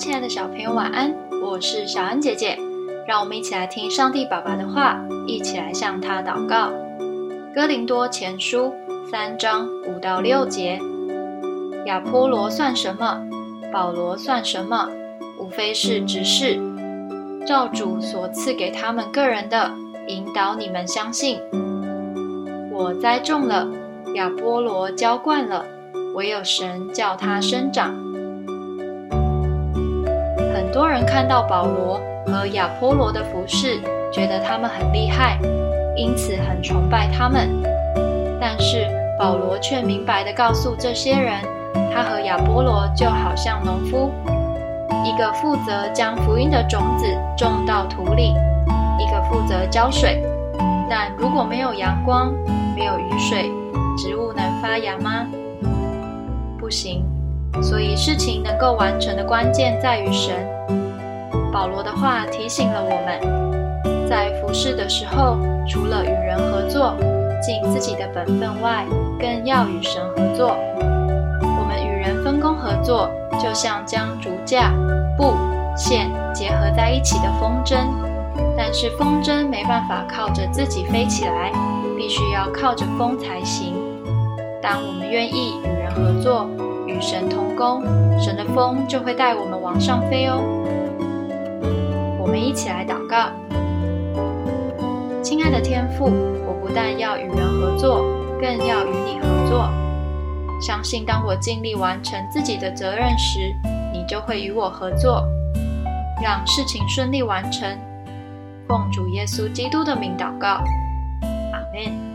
亲爱的小朋友，晚安！我是小恩姐姐，让我们一起来听上帝爸爸的话，一起来向他祷告。哥林多前书三章五到六节：亚波罗算什么？保罗算什么？无非是执事，照主所赐给他们个人的，引导你们相信。我栽种了，亚波罗浇灌了，唯有神叫它生长。很多人看到保罗和亚波罗的服饰，觉得他们很厉害，因此很崇拜他们。但是保罗却明白地告诉这些人，他和亚波罗就好像农夫，一个负责将福音的种子种到土里，一个负责浇水。但如果没有阳光，没有雨水，植物能发芽吗？不行。所以，事情能够完成的关键在于神。保罗的话提醒了我们，在服侍的时候，除了与人合作、尽自己的本分外，更要与神合作。我们与人分工合作，就像将竹架、布、线结合在一起的风筝。但是风筝没办法靠着自己飞起来，必须要靠着风才行。当我们愿意与人合，神同工，神的风就会带我们往上飞哦。我们一起来祷告，亲爱的天父，我不但要与人合作，更要与你合作。相信当我尽力完成自己的责任时，你就会与我合作，让事情顺利完成。奉主耶稣基督的名祷告，阿门。